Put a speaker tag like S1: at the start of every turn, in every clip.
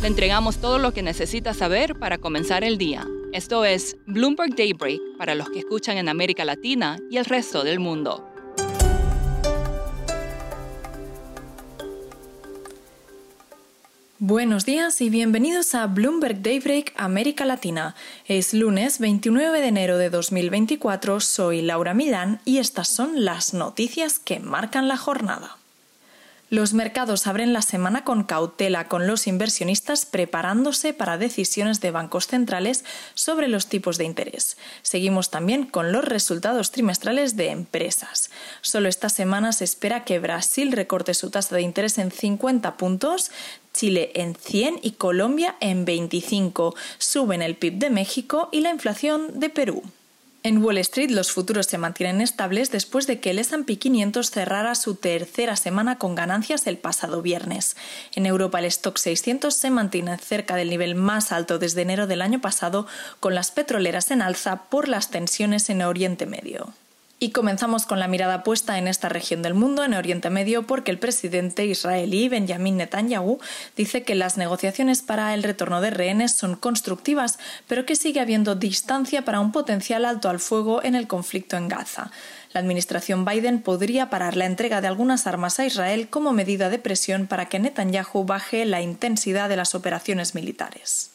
S1: Le entregamos todo lo que necesita saber para comenzar el día. Esto es Bloomberg Daybreak para los que escuchan en América Latina y el resto del mundo.
S2: Buenos días y bienvenidos a Bloomberg Daybreak América Latina. Es lunes 29 de enero de 2024, soy Laura Milán y estas son las noticias que marcan la jornada. Los mercados abren la semana con cautela, con los inversionistas preparándose para decisiones de bancos centrales sobre los tipos de interés. Seguimos también con los resultados trimestrales de empresas. Solo esta semana se espera que Brasil recorte su tasa de interés en 50 puntos, Chile en 100 y Colombia en 25. Suben el PIB de México y la inflación de Perú. En Wall Street los futuros se mantienen estables después de que el S&P 500 cerrara su tercera semana con ganancias el pasado viernes. En Europa el stock 600 se mantiene cerca del nivel más alto desde enero del año pasado, con las petroleras en alza por las tensiones en Oriente Medio. Y comenzamos con la mirada puesta en esta región del mundo, en Oriente Medio, porque el presidente israelí Benjamin Netanyahu dice que las negociaciones para el retorno de rehenes son constructivas, pero que sigue habiendo distancia para un potencial alto al fuego en el conflicto en Gaza. La administración Biden podría parar la entrega de algunas armas a Israel como medida de presión para que Netanyahu baje la intensidad de las operaciones militares.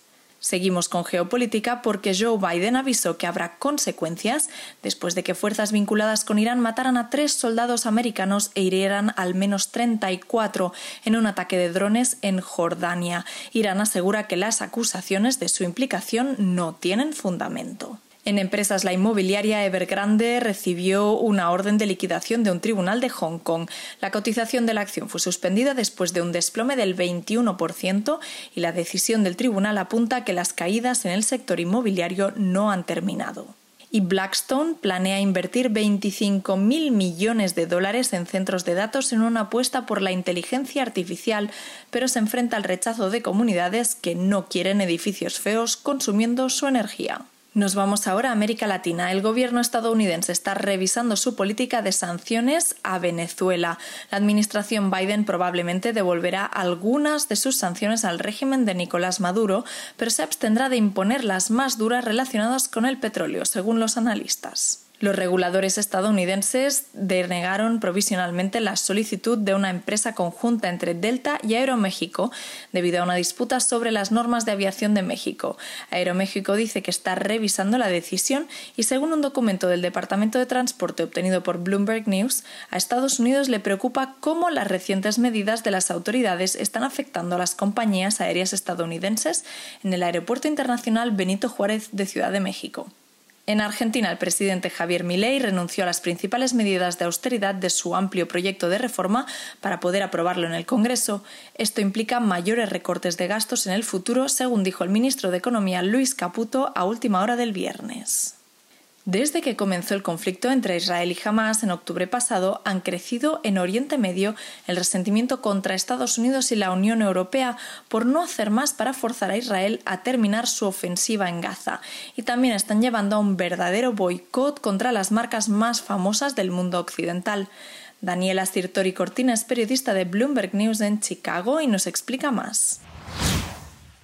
S2: Seguimos con geopolítica porque Joe Biden avisó que habrá consecuencias después de que fuerzas vinculadas con Irán mataran a tres soldados americanos e hirieran al menos 34 en un ataque de drones en Jordania. Irán asegura que las acusaciones de su implicación no tienen fundamento. En empresas, la inmobiliaria Evergrande recibió una orden de liquidación de un tribunal de Hong Kong. La cotización de la acción fue suspendida después de un desplome del 21% y la decisión del tribunal apunta a que las caídas en el sector inmobiliario no han terminado y Blackstone planea invertir 25.000 millones de dólares en centros de datos en una apuesta por la inteligencia artificial, pero se enfrenta al rechazo de comunidades que no quieren edificios feos consumiendo su energía. Nos vamos ahora a América Latina. El gobierno estadounidense está revisando su política de sanciones a Venezuela. La administración Biden probablemente devolverá algunas de sus sanciones al régimen de Nicolás Maduro, pero se abstendrá de imponer las más duras relacionadas con el petróleo, según los analistas. Los reguladores estadounidenses denegaron provisionalmente la solicitud de una empresa conjunta entre Delta y Aeroméxico debido a una disputa sobre las normas de aviación de México. Aeroméxico dice que está revisando la decisión y según un documento del Departamento de Transporte obtenido por Bloomberg News, a Estados Unidos le preocupa cómo las recientes medidas de las autoridades están afectando a las compañías aéreas estadounidenses en el Aeropuerto Internacional Benito Juárez de Ciudad de México. En Argentina, el presidente Javier Milei renunció a las principales medidas de austeridad de su amplio proyecto de reforma para poder aprobarlo en el Congreso. Esto implica mayores recortes de gastos en el futuro, según dijo el ministro de Economía Luis Caputo a última hora del viernes. Desde que comenzó el conflicto entre Israel y Hamas en octubre pasado, han crecido en Oriente Medio el resentimiento contra Estados Unidos y la Unión Europea por no hacer más para forzar a Israel a terminar su ofensiva en Gaza. Y también están llevando a un verdadero boicot contra las marcas más famosas del mundo occidental. Daniela Sirtori Cortina es periodista de Bloomberg News en Chicago y nos explica más.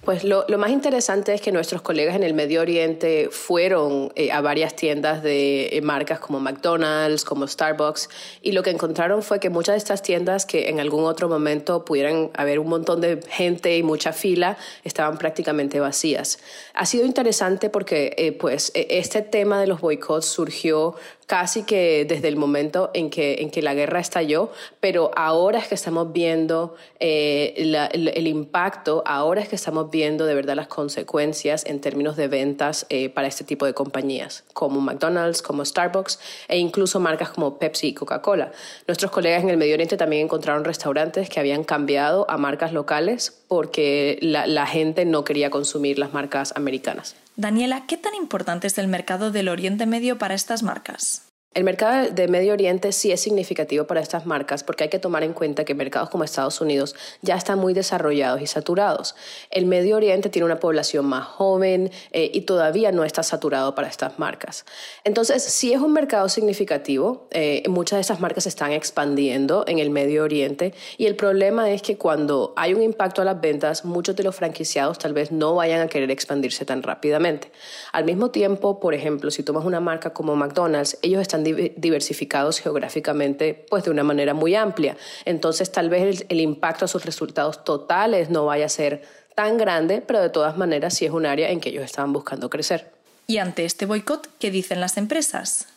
S3: Pues lo, más interesante es que nuestros colegas en el Medio Oriente fueron eh, a varias tiendas de eh, marcas como McDonald's, como Starbucks, y lo que encontraron fue que muchas de estas tiendas que en algún otro momento pudieran haber un montón de gente y mucha fila, estaban prácticamente vacías. Ha sido interesante porque eh, pues, e, este tema de los boicots surgió casi que desde el momento en que, en que la guerra estalló, pero ahora es que estamos viendo eh, el, impacto, ahora es que estamos viendo de verdad las consecuencias en términos de ventas eh, para este tipo de compañías, como McDonald's, como Starbucks e incluso marcas como Pepsi y Coca-Cola. Nuestros colegas en el Medio Oriente también encontraron restaurantes que habían cambiado a marcas locales porque la, la gente no quería consumir las marcas americanas.
S2: Daniela, ¿qué tan importante es el mercado del Oriente Medio para estas marcas?
S3: El mercado de Medio Oriente sí es significativo para estas marcas porque hay que tomar en cuenta que mercados como Estados Unidos ya están muy desarrollados y saturados. El Medio Oriente tiene una población más joven eh, y todavía no está saturado para estas marcas. Entonces, sí es un mercado significativo. Eh, muchas de estas marcas están expandiendo en el Medio Oriente y el problema es que cuando hay un impacto a las ventas, muchos de los franquiciados tal vez no vayan a querer expandirse tan rápidamente. Al mismo tiempo, por ejemplo, si tomas una marca como McDonald's, ellos están diversificados geográficamente pues de una manera muy amplia. Entonces tal vez el, impacto a sus resultados totales no vaya a ser tan grande, pero de todas maneras sí es un área en que ellos estaban buscando crecer.
S2: Y ante este boicot, ¿qué dicen las empresas?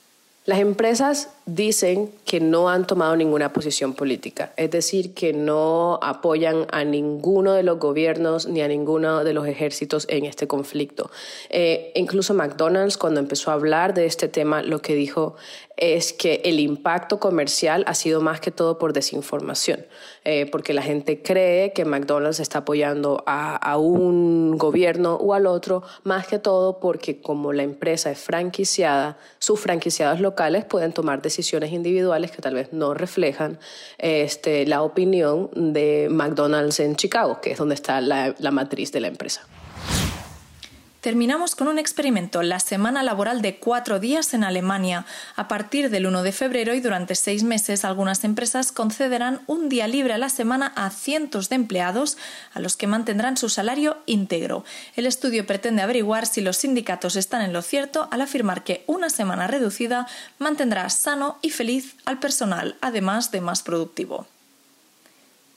S3: Las empresas dicen que no han tomado ninguna posición política, es decir, que no apoyan a ninguno de los gobiernos ni a ninguno de los ejércitos en este conflicto. Eh, incluso McDonald's, cuando empezó a hablar de este tema, lo que dijo es que el impacto comercial ha sido más que todo por desinformación, eh, porque la gente cree que McDonald's está apoyando a, un gobierno o al otro, más que todo porque como la empresa es franquiciada, sus franquiciados locales pueden tomar decisiones individuales que tal vez no reflejan este, la opinión de McDonald's en Chicago, que es donde está la, la matriz de la empresa.
S2: Terminamos con un experimento, la semana laboral de cuatro días en Alemania. A partir del 1 de febrero y durante seis meses, algunas empresas concederán un día libre a la semana a cientos de empleados, a los que mantendrán su salario íntegro. El estudio pretende averiguar si los sindicatos están en lo cierto al afirmar que una semana reducida mantendrá sano y feliz al personal, además de más productivo.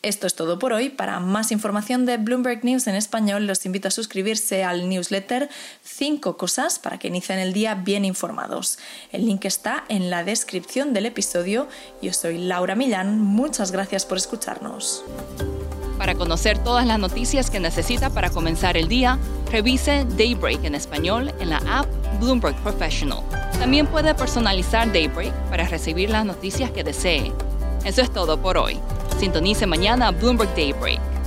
S2: Esto es todo por hoy. Para más información de Bloomberg News en español, los invito a suscribirse al newsletter 5 cosas para que inicien el día bien informados. El link está en la descripción del episodio. Yo soy Laura Millán. Muchas gracias por escucharnos.
S1: Para conocer todas las noticias que necesita para comenzar el día, revise Daybreak en español en la app Bloomberg Professional. También puede personalizar Daybreak para recibir las noticias que desee. Eso es todo por hoy. Sintonice mañana Bloomberg Daybreak.